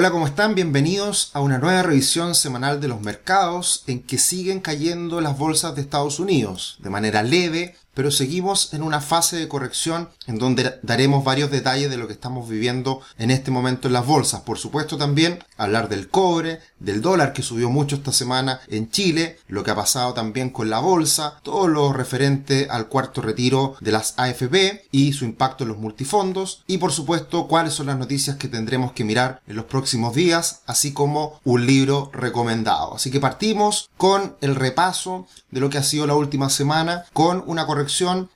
Hola, ¿cómo están? Bienvenidos a una nueva revisión semanal de los mercados en que siguen cayendo las bolsas de Estados Unidos de manera leve, pero seguimos en una fase de corrección en donde daremos varios detalles de lo que estamos viviendo en este momento en las bolsas. Por supuesto también hablar del cobre, del dólar que subió mucho esta semana en Chile, lo que ha pasado también con la bolsa, todo lo referente al cuarto retiro de las AFP y su impacto en los multifondos y por supuesto cuáles son las noticias que tendremos que mirar en los próximos días, así como un libro recomendado. Así que partimos con el repaso de lo que ha sido la última semana con una corrección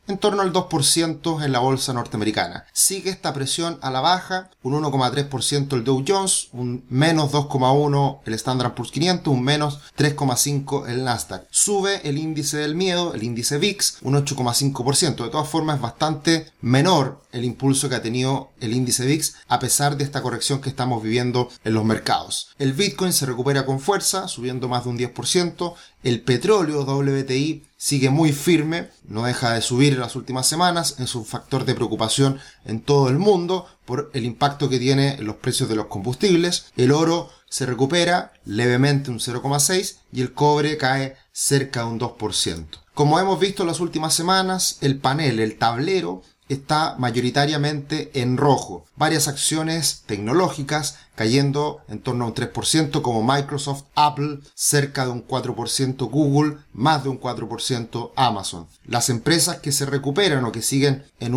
en torno al 2% en la bolsa norteamericana. Sigue esta presión a la baja, un 1,3% el Dow Jones, un menos 2,1% el Standard Poor's 500, un menos 3,5% el Nasdaq. Sube el índice del miedo, el índice VIX, un 8,5%. De todas formas es bastante menor el impulso que ha tenido el índice VIX a pesar de esta corrección que estamos viviendo en los mercados. El Bitcoin se recupera con fuerza, subiendo más de un 10%. El petróleo WTI sigue muy firme, no deja de subir en las últimas semanas, es un factor de preocupación en todo el mundo por el impacto que tiene en los precios de los combustibles. El oro se recupera levemente un 0,6 y el cobre cae cerca de un 2%. Como hemos visto en las últimas semanas, el panel, el tablero, está mayoritariamente en rojo. Varias acciones tecnológicas cayendo en torno a un 3% como Microsoft, Apple, cerca de un 4% Google, más de un 4% Amazon. Las empresas que se recuperan o que siguen en,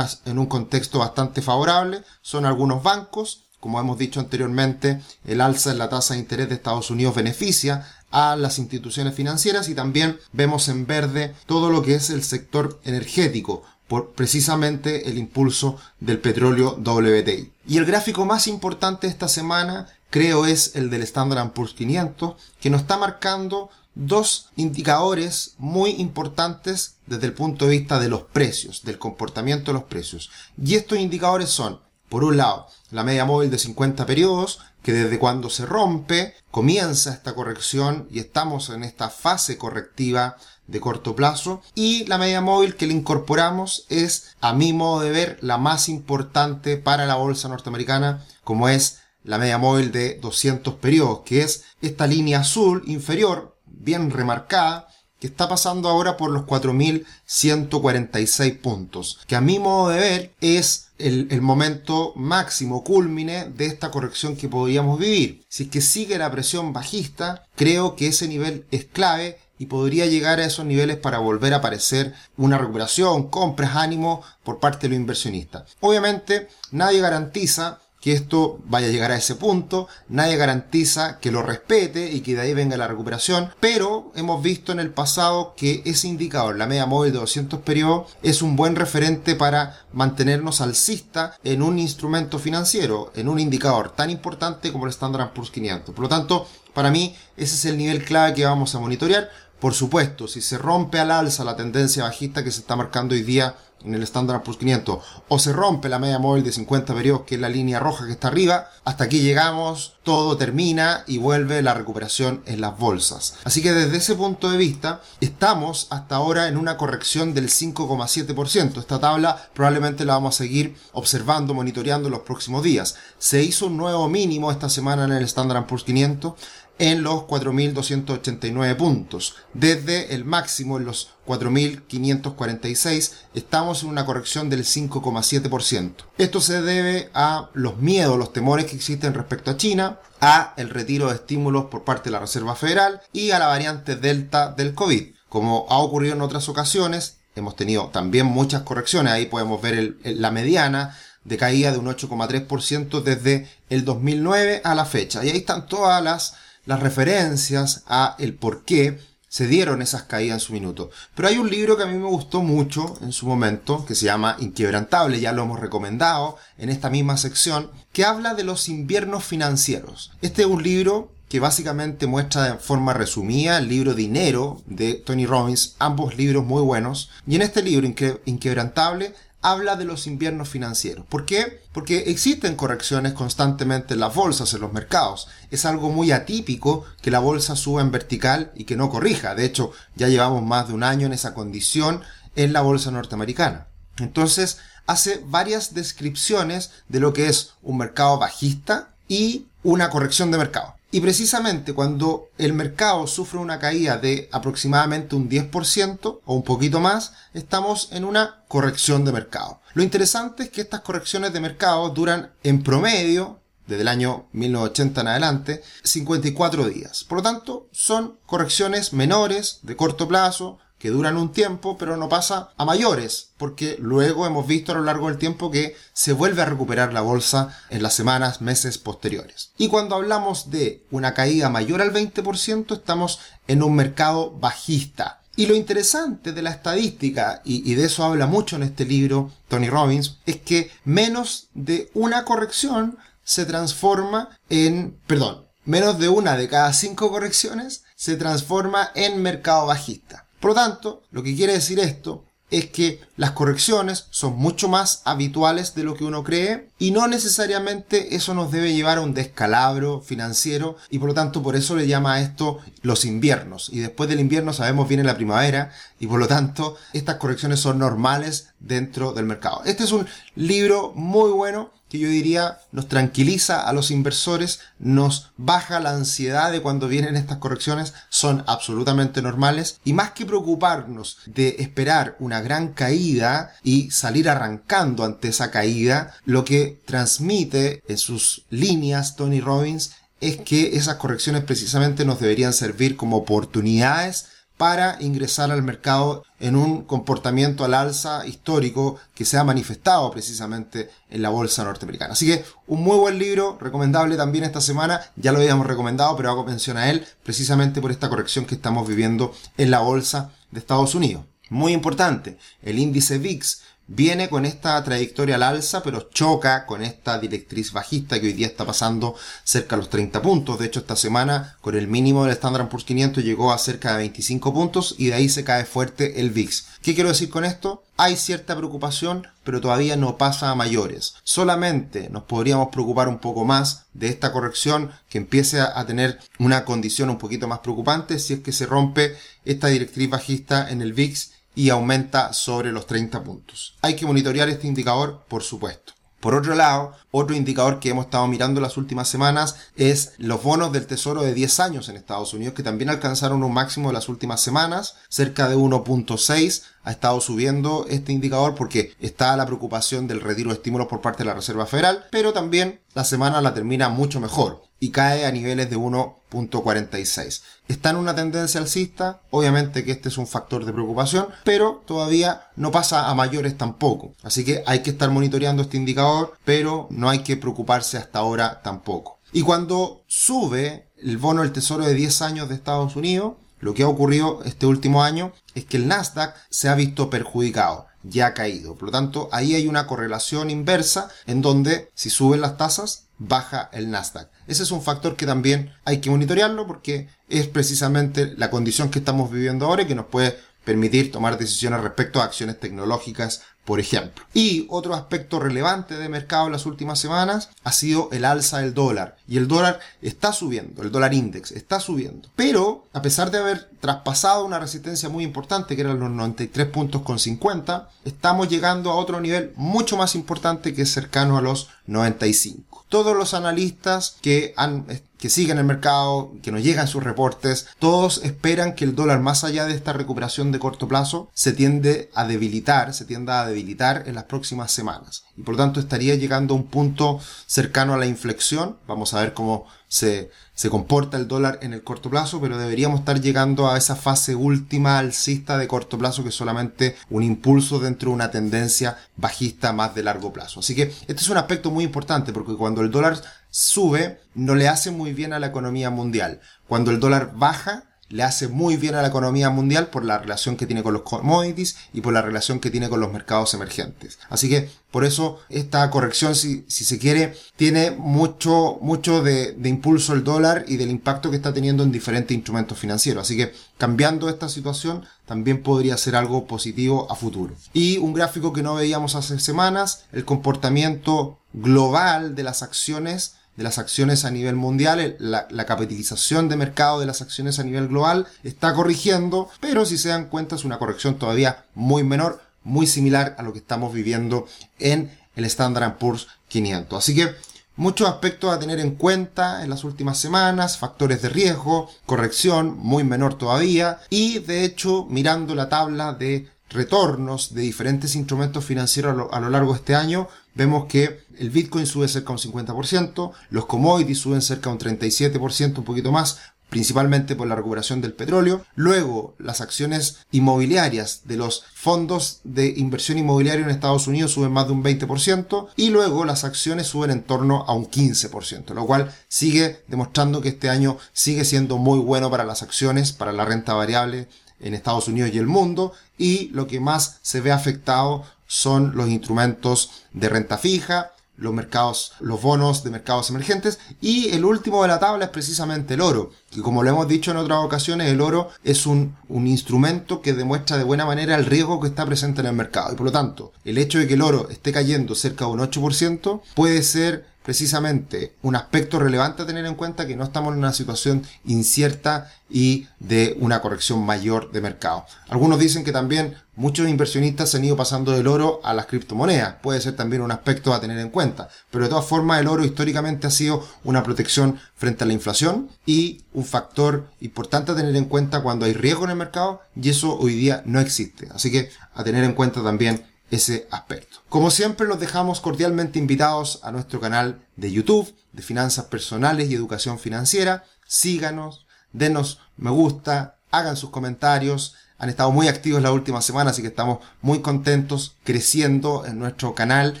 en un contexto bastante favorable son algunos bancos, como hemos dicho anteriormente, el alza en la tasa de interés de Estados Unidos beneficia a las instituciones financieras y también vemos en verde todo lo que es el sector energético, por precisamente el impulso del petróleo WTI. Y el gráfico más importante esta semana creo es el del Standard Poor's 500, que nos está marcando dos indicadores muy importantes desde el punto de vista de los precios, del comportamiento de los precios. Y estos indicadores son, por un lado, la media móvil de 50 periodos, que desde cuando se rompe comienza esta corrección y estamos en esta fase correctiva de corto plazo. Y la media móvil que le incorporamos es a mi modo de ver la más importante para la bolsa norteamericana como es la media móvil de 200 periodos que es esta línea azul inferior bien remarcada que está pasando ahora por los 4.146 puntos, que a mi modo de ver es el, momento máximo, culmine de esta corrección que podríamos vivir. Si es que sigue la presión bajista, creo que ese nivel es clave y podría llegar a esos niveles para volver a aparecer una recuperación, compras, ánimo por parte de los inversionistas. Obviamente, nadie garantiza que esto vaya a llegar a ese punto, nadie garantiza que lo respete y que de ahí venga la recuperación, pero hemos visto en el pasado que ese indicador, la media móvil de 200 periodos, es un buen referente para mantenernos alcista en un instrumento financiero, en un indicador tan importante como el Standard Poor's 500. Por lo tanto, para mí ese es el nivel clave que vamos a monitorear. Por supuesto, si se rompe al alza la tendencia bajista que se está marcando hoy día en el Standard Poor's 500 o se rompe la media móvil de 50 periodos que es la línea roja que está arriba, hasta aquí llegamos, todo termina y vuelve la recuperación en las bolsas. Así que desde ese punto de vista estamos hasta ahora en una corrección del 5,7%. Esta tabla probablemente la vamos a seguir observando, monitoreando en los próximos días. Se hizo un nuevo mínimo esta semana en el Standard Poor's 500 en los 4.289 puntos. Desde el máximo en los 4.546 estamos en una corrección del 5,7%. Esto se debe a los miedos, los temores que existen respecto a China, a el retiro de estímulos por parte de la Reserva Federal y a la variante Delta del COVID. Como ha ocurrido en otras ocasiones, hemos tenido también muchas correcciones. Ahí podemos ver la mediana de caída de un 8,3% desde el 2009 a la fecha. Y ahí están todas las las referencias a el por qué se dieron esas caídas en su minuto. Pero hay un libro que a mí me gustó mucho en su momento, que se llama Inquebrantable, ya lo hemos recomendado en esta misma sección, que habla de los inviernos financieros. Este es un libro que básicamente muestra de forma resumida el libro Dinero de Tony Robbins, ambos libros muy buenos. Y en este libro, Inquebrantable, habla de los inviernos financieros. ¿Por qué? Porque existen correcciones constantemente en las bolsas, en los mercados. Es algo muy atípico que la bolsa suba en vertical y que no corrija. De hecho, ya llevamos más de un año en esa condición en la bolsa norteamericana. Entonces, hace varias descripciones de lo que es un mercado bajista y una corrección de mercado. Y precisamente cuando el mercado sufre una caída de aproximadamente un 10% o un poquito más, estamos en una corrección de mercado. Lo interesante es que estas correcciones de mercado duran en promedio desde el año 1980 en adelante, 54 días. Por lo tanto, son correcciones menores, de corto plazo, que duran un tiempo, pero no pasa a mayores, porque luego hemos visto a lo largo del tiempo que se vuelve a recuperar la bolsa en las semanas, meses posteriores. Y cuando hablamos de una caída mayor al 20%, estamos en un mercado bajista. Y lo interesante de la estadística, y, de eso habla mucho en este libro Tony Robbins, es que menos de una corrección se transforma en, perdón, menos de una de cada cinco correcciones se transforma en mercado bajista. Por lo tanto, lo que quiere decir esto es que las correcciones son mucho más habituales de lo que uno cree y no necesariamente eso nos debe llevar a un descalabro financiero y por lo tanto por eso le llama a esto los inviernos y después del invierno sabemos viene la primavera y por lo tanto estas correcciones son normales dentro del mercado. Este es un libro muy bueno que yo diría nos tranquiliza a los inversores, nos baja la ansiedad de cuando vienen estas correcciones, son absolutamente normales y más que preocuparnos de esperar una gran caída y salir arrancando ante esa caída, lo que transmite en sus líneas Tony Robbins es que esas correcciones precisamente nos deberían servir como oportunidades para ingresar al mercado en un comportamiento al alza histórico que se ha manifestado precisamente en la bolsa norteamericana. Así que un muy buen libro, recomendable también esta semana, ya lo habíamos recomendado, pero hago mención a él precisamente por esta corrección que estamos viviendo en la bolsa de Estados Unidos. Muy importante, el índice VIX viene con esta trayectoria al alza, pero choca con esta directriz bajista que hoy día está pasando cerca de los 30 puntos. De hecho, esta semana con el mínimo del Standard Poor's 500 llegó a cerca de 25 puntos y de ahí se cae fuerte el VIX. ¿Qué quiero decir con esto? Hay cierta preocupación, pero todavía no pasa a mayores. Solamente nos podríamos preocupar un poco más de esta corrección que empiece a tener una condición un poquito más preocupante si es que se rompe esta directriz bajista en el VIX y aumenta sobre los 30 puntos. Hay que monitorear este indicador, por supuesto. Por otro lado, otro indicador que hemos estado mirando las últimas semanas es los bonos del tesoro de 10 años en Estados Unidos, que también alcanzaron un máximo de las últimas semanas, cerca de 1.6. Ha estado subiendo este indicador porque está la preocupación del retiro de estímulos por parte de la Reserva Federal, pero también la semana la termina mucho mejor y cae a niveles de 1.46. Está en una tendencia alcista, obviamente que este es un factor de preocupación, pero todavía no pasa a mayores tampoco. Así que hay que estar monitoreando este indicador, pero no hay que preocuparse hasta ahora tampoco. Y cuando sube el bono del tesoro de 10 años de Estados Unidos, lo que ha ocurrido este último año es que el Nasdaq se ha visto perjudicado, ya ha caído. Por lo tanto, ahí hay una correlación inversa en donde si suben las tasas, baja el Nasdaq. Ese es un factor que también hay que monitorearlo porque es precisamente la condición que estamos viviendo ahora y que nos puede permitir tomar decisiones respecto a acciones tecnológicas, por ejemplo. Y otro aspecto relevante de mercado en las últimas semanas ha sido el alza del dólar. Y el dólar está subiendo, el dólar index está subiendo. Pero, a pesar de haber traspasado una resistencia muy importante, que eran los 93 puntos con 50, estamos llegando a otro nivel mucho más importante que es cercano a los 95. Todos los analistas que han que siguen el mercado, que nos llegan sus reportes, todos esperan que el dólar más allá de esta recuperación de corto plazo se tiende a debilitar, se tienda a debilitar en las próximas semanas. Y por lo tanto estaría llegando a un punto cercano a la inflexión. Vamos a ver cómo se, se comporta el dólar en el corto plazo, pero deberíamos estar llegando a esa fase última alcista de corto plazo que es solamente un impulso dentro de una tendencia bajista más de largo plazo. Así que este es un aspecto muy importante porque cuando el dólar sube no le hace muy bien a la economía mundial. Cuando el dólar baja le hace muy bien a la economía mundial por la relación que tiene con los commodities y por la relación que tiene con los mercados emergentes. Así que por eso esta corrección, si, si se quiere, tiene mucho, mucho de, de, impulso el dólar y del impacto que está teniendo en diferentes instrumentos financieros. Así que cambiando esta situación también podría ser algo positivo a futuro. Y un gráfico que no veíamos hace semanas, el comportamiento global de las acciones de las acciones a nivel mundial, la, capitalización de mercado de las acciones a nivel global está corrigiendo, pero si se dan cuenta es una corrección todavía muy menor, muy similar a lo que estamos viviendo en el Standard Poor's 500. Así que Muchos aspectos a tener en cuenta en las últimas semanas, factores de riesgo, corrección muy menor todavía y de hecho mirando la tabla de retornos de diferentes instrumentos financieros a lo, a lo, largo de este año, vemos que el Bitcoin sube cerca de un 50%, los commodities suben cerca de un 37%, un poquito más, principalmente por la recuperación del petróleo. Luego, las acciones inmobiliarias de los fondos de inversión inmobiliaria en Estados Unidos suben más de un 20% y luego las acciones suben en torno a un 15%, lo cual sigue demostrando que este año sigue siendo muy bueno para las acciones, para la renta variable en Estados Unidos y el mundo y lo que más se ve afectado son los instrumentos de renta fija, los mercados, los bonos de mercados emergentes y el último de la tabla es precisamente el oro, que como lo hemos dicho en otras ocasiones, el oro es un, un instrumento que demuestra de buena manera el riesgo que está presente en el mercado. Y por lo tanto el hecho de que el oro esté cayendo cerca de un 8% puede ser precisamente un aspecto relevante a tener en cuenta que no estamos en una situación incierta y de una corrección mayor de mercado. Algunos dicen que también muchos inversionistas se han ido pasando del oro a las criptomonedas. Puede ser también un aspecto a tener en cuenta. Pero de todas formas el oro históricamente ha sido una protección frente a la inflación y un factor importante a tener en cuenta cuando hay riesgo en el mercado y eso hoy día no existe. Así que a tener en cuenta también ese aspecto. Como siempre los dejamos cordialmente invitados a nuestro canal de YouTube de finanzas personales y educación financiera. Síganos, denos me gusta, hagan sus comentarios. Han estado muy activos la última semana, así que estamos muy contentos creciendo en nuestro canal.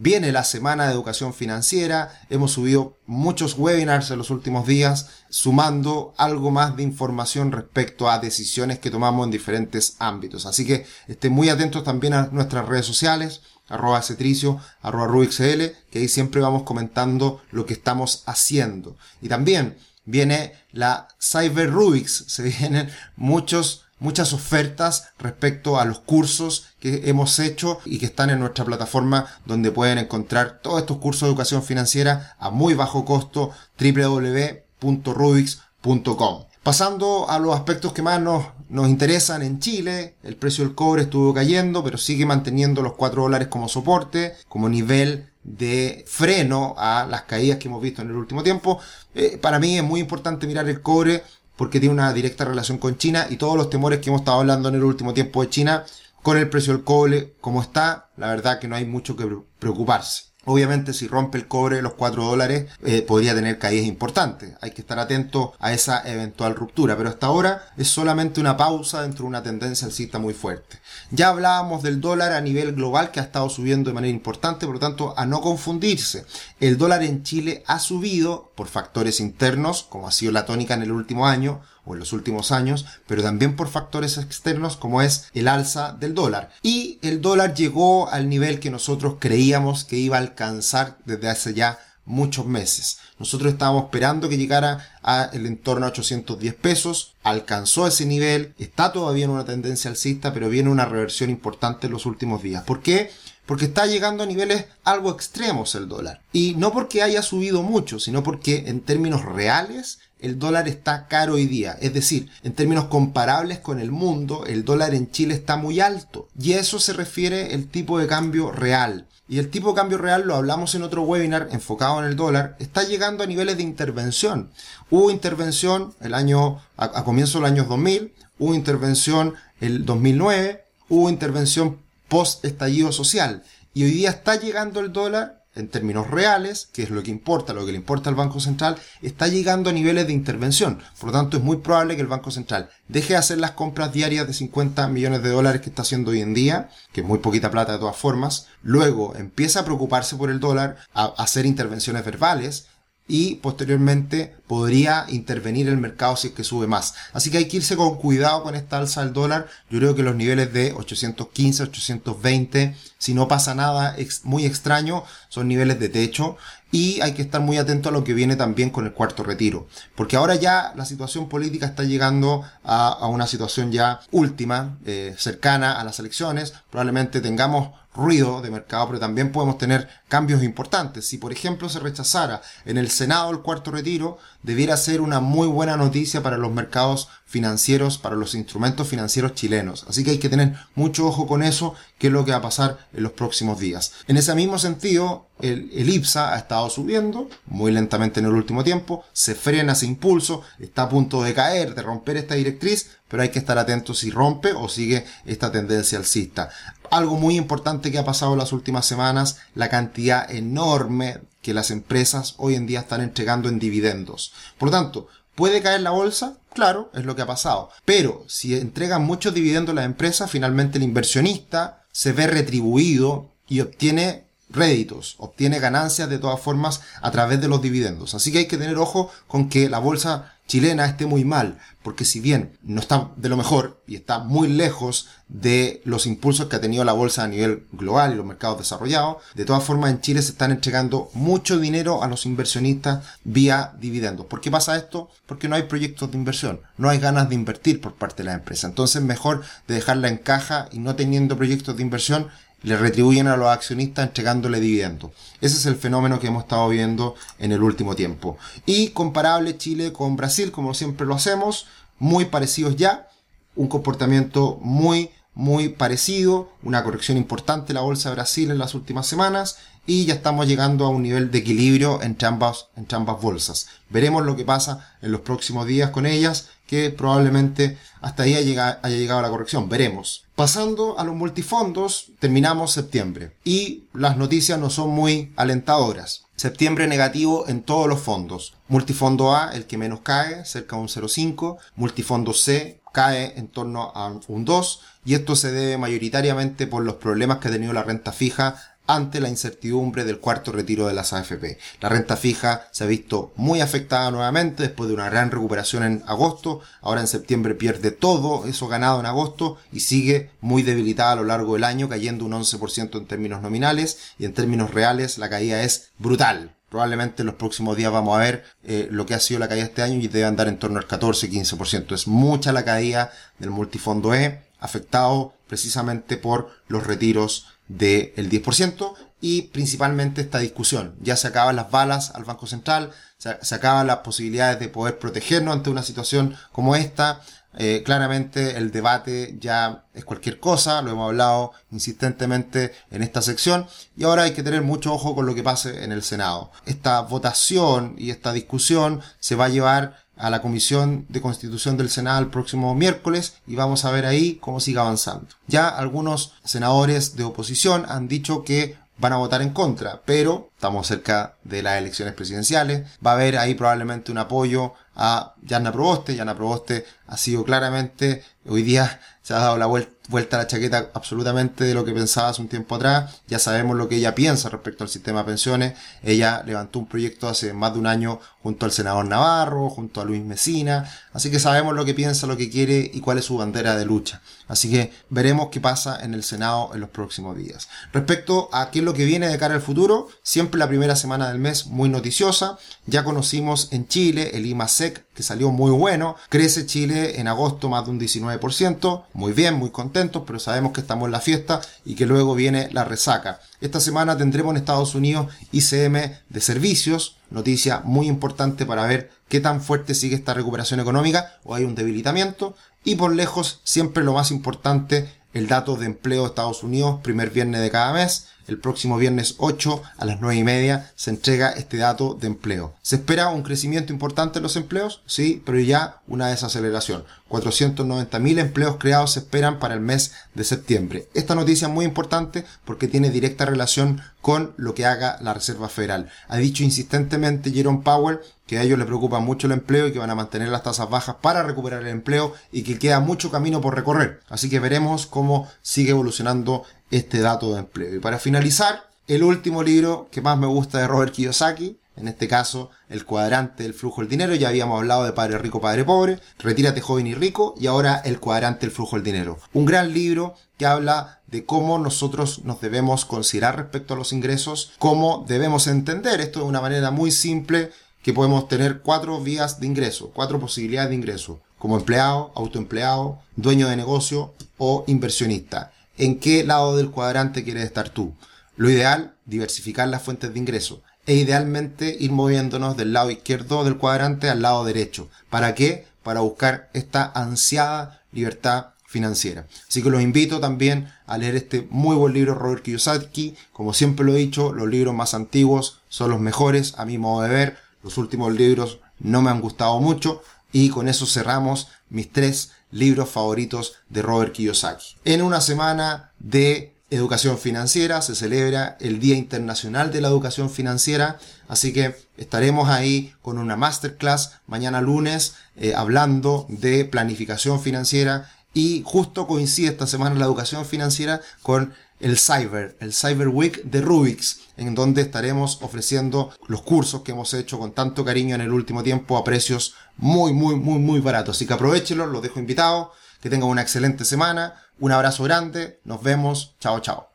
Viene la semana de educación financiera, hemos subido muchos webinars en los últimos días, sumando algo más de información respecto a decisiones que tomamos en diferentes ámbitos. Así que estén muy atentos también a nuestras redes sociales, arroba cetricio, arroba rubixl, que ahí siempre vamos comentando lo que estamos haciendo. Y también viene la Cyber Rubix, se vienen muchos muchas ofertas respecto a los cursos que hemos hecho y que están en nuestra plataforma donde pueden encontrar todos estos cursos de educación financiera a muy bajo costo www.rubix.com. Pasando a los aspectos que más nos, nos interesan en Chile, el precio del cobre estuvo cayendo, pero sigue manteniendo los 4 dólares como soporte, como nivel de freno a las caídas que hemos visto en el último tiempo. Eh, para mí es muy importante mirar el cobre porque tiene una directa relación con China y todos los temores que hemos estado hablando en el último tiempo de China con el precio del cobre como está, la verdad que no hay mucho que preocuparse. Obviamente si rompe el cobre los 4 dólares eh, podría tener caídas importantes. Hay que estar atento a esa eventual ruptura. Pero hasta ahora es solamente una pausa dentro de una tendencia alcista muy fuerte. Ya hablábamos del dólar a nivel global que ha estado subiendo de manera importante. Por lo tanto, a no confundirse. El dólar en Chile ha subido por factores internos, como ha sido la tónica en el último año o en los últimos años, pero también por factores externos como es el alza del dólar. Y el dólar llegó al nivel que nosotros creíamos que iba a alcanzar desde hace ya muchos meses. Nosotros estábamos esperando que llegara a el entorno a 810 pesos, alcanzó ese nivel, está todavía en una tendencia alcista, pero viene una reversión importante en los últimos días. ¿Por qué? Porque está llegando a niveles algo extremos el dólar. Y no porque haya subido mucho, sino porque en términos reales el dólar está caro hoy día. Es decir, en términos comparables con el mundo, el dólar en Chile está muy alto. Y a eso se refiere el tipo de cambio real. Y el tipo de cambio real, lo hablamos en otro webinar enfocado en el dólar, está llegando a niveles de intervención. Hubo intervención el año, a, a comienzo del año 2000, hubo intervención el 2009, hubo intervención post estallido social. Y hoy día está llegando el dólar en términos reales, que es lo que importa, lo que le importa al Banco Central, está llegando a niveles de intervención. Por lo tanto, es muy probable que el Banco Central deje de hacer las compras diarias de 50 millones de dólares que está haciendo hoy en día, que es muy poquita plata de todas formas, luego empieza a preocuparse por el dólar, a hacer intervenciones verbales, y posteriormente podría intervenir el mercado si es que sube más. Así que hay que irse con cuidado con esta alza del dólar. Yo creo que los niveles de 815, 820, si no pasa nada muy extraño, son niveles de techo y hay que estar muy atento a lo que viene también con el cuarto retiro. Porque ahora ya la situación política está llegando a, una situación ya última, eh, cercana a las elecciones. Probablemente tengamos ruido de mercado, pero también podemos tener cambios importantes. Si, por ejemplo, se rechazara en el Senado el cuarto retiro, debiera ser una muy buena noticia para los mercados financieros, para los instrumentos financieros chilenos. Así que hay que tener mucho ojo con eso, qué es lo que va a pasar en los próximos días. En ese mismo sentido, el, IPSA ha estado subiendo muy lentamente en el último tiempo, se frena ese impulso, está a punto de caer, de romper esta directriz, pero hay que estar atentos si rompe o sigue esta tendencia alcista. Algo muy importante que ha pasado en las últimas semanas, la cantidad enorme que las empresas hoy en día están entregando en dividendos. Por lo tanto, ¿Puede caer la bolsa? Claro, es lo que ha pasado. Pero si entregan muchos dividendos las empresas, finalmente el inversionista se ve retribuido y obtiene réditos, obtiene ganancias de todas formas a través de los dividendos. Así que hay que tener ojo con que la bolsa chilena esté muy mal, porque si bien no está de lo mejor y está muy lejos de los impulsos que ha tenido la bolsa a nivel global y los mercados desarrollados, de todas formas en Chile se están entregando mucho dinero a los inversionistas vía dividendos. ¿Por qué pasa esto? Porque no hay proyectos de inversión, no hay ganas de invertir por parte de la empresa. Entonces mejor de dejarla en caja y no teniendo proyectos de inversión le retribuyen a los accionistas entregándole dividendos. Ese es el fenómeno que hemos estado viendo en el último tiempo. Y comparable Chile con Brasil, como siempre lo hacemos, muy parecidos ya, un comportamiento muy, muy parecido, una corrección importante la bolsa de Brasil en las últimas semanas y ya estamos llegando a un nivel de equilibrio entre ambas, entre ambas bolsas. Veremos lo que pasa en los próximos días con ellas, que probablemente hasta ahí haya, haya llegado la corrección. Veremos. Pasando a los multifondos, terminamos septiembre y las noticias no son muy alentadoras. Septiembre negativo en todos los fondos. Multifondo A, el que menos cae, cerca de un 0,5. Multifondo C cae en torno a un 2 y esto se debe mayoritariamente por los problemas que ha tenido la renta fija ante la incertidumbre del cuarto retiro de las AFP. La renta fija se ha visto muy afectada nuevamente después de una gran recuperación en agosto. Ahora en septiembre pierde todo eso ganado en agosto y sigue muy debilitada a lo largo del año, cayendo un 11% en términos nominales y en términos reales la caída es brutal. Probablemente en los próximos días vamos a ver eh, lo que ha sido la caída este año y debe andar en torno al 14-15%. Es mucha la caída del multifondo E, afectado precisamente por los retiros del 10% y principalmente esta discusión. Ya se acaban las balas al Banco Central, se, acaban las posibilidades de poder protegernos ante una situación como esta. Eh, claramente el debate ya es cualquier cosa, lo hemos hablado insistentemente en esta sección y ahora hay que tener mucho ojo con lo que pase en el Senado. Esta votación y esta discusión se va a llevar a la Comisión de Constitución del Senado el próximo miércoles y vamos a ver ahí cómo sigue avanzando. Ya algunos senadores de oposición han dicho que van a votar en contra, pero estamos cerca de las elecciones presidenciales. Va a haber ahí probablemente un apoyo a Yana Proboste. Yana Proboste ha sido claramente, hoy día se ha dado la vuelta vuelta a la chaqueta absolutamente de lo que pensaba hace un tiempo atrás. Ya sabemos lo que ella piensa respecto al sistema de pensiones. Ella levantó un proyecto hace más de un año junto al senador Navarro, junto a Luis Mesina. Así que sabemos lo que piensa, lo que quiere y cuál es su bandera de lucha. Así que veremos qué pasa en el Senado en los próximos días. Respecto a qué es lo que viene de cara al futuro, siempre la primera semana del mes muy noticiosa. Ya conocimos en Chile el IMASEC que salió muy bueno. Crece Chile en agosto más de un 19%. Muy bien, muy contento pero sabemos que estamos en la fiesta y que luego viene la resaca. Esta semana tendremos en Estados Unidos ICM de servicios, noticia muy importante para ver qué tan fuerte sigue esta recuperación económica o hay un debilitamiento. Y por lejos, siempre lo más importante, el dato de empleo de Estados Unidos, primer viernes de cada mes. El próximo viernes 8 a las 9 y media se entrega este dato de empleo. ¿Se espera un crecimiento importante en los empleos? Sí, pero ya una desaceleración. 490.000 empleos creados se esperan para el mes de septiembre. Esta noticia es muy importante porque tiene directa relación con lo que haga la Reserva Federal. Ha dicho insistentemente Jerome Powell que a ellos les preocupa mucho el empleo y que van a mantener las tasas bajas para recuperar el empleo y que queda mucho camino por recorrer. Así que veremos cómo sigue evolucionando este dato de empleo. Y para finalizar, el último libro que más me gusta de Robert Kiyosaki, en este caso el cuadrante del flujo del dinero, ya habíamos hablado de Padre Rico, Padre Pobre, Retírate joven y rico y ahora el cuadrante del flujo del dinero. Un gran libro que habla de cómo nosotros nos debemos considerar respecto a los ingresos, cómo debemos entender esto de una manera muy simple, que podemos tener cuatro vías de ingreso, cuatro posibilidades de ingreso, como empleado, autoempleado, dueño de negocio o inversionista. ¿En qué lado del cuadrante quieres estar tú? Lo ideal, diversificar las fuentes de ingreso e idealmente ir moviéndonos del lado izquierdo del cuadrante al lado derecho. ¿Para qué? Para buscar esta ansiada libertad financiera. Así que los invito también a leer este muy buen libro Robert Kiyosaki. Como siempre lo he dicho, los libros más antiguos son los mejores a mi modo de ver. Los últimos libros no me han gustado mucho y con eso cerramos mis tres libros favoritos de Robert Kiyosaki. En una semana de educación financiera se celebra el Día Internacional de la Educación Financiera, así que estaremos ahí con una masterclass mañana lunes eh, hablando de planificación financiera y justo coincide esta semana la educación financiera con el Cyber, el Cyber Week de Rubix, en donde estaremos ofreciendo los cursos que hemos hecho con tanto cariño en el último tiempo a precios muy, muy, muy, muy baratos. Así que aprovechenlos, los dejo invitados, que tengan una excelente semana, un abrazo grande, nos vemos, chao, chao.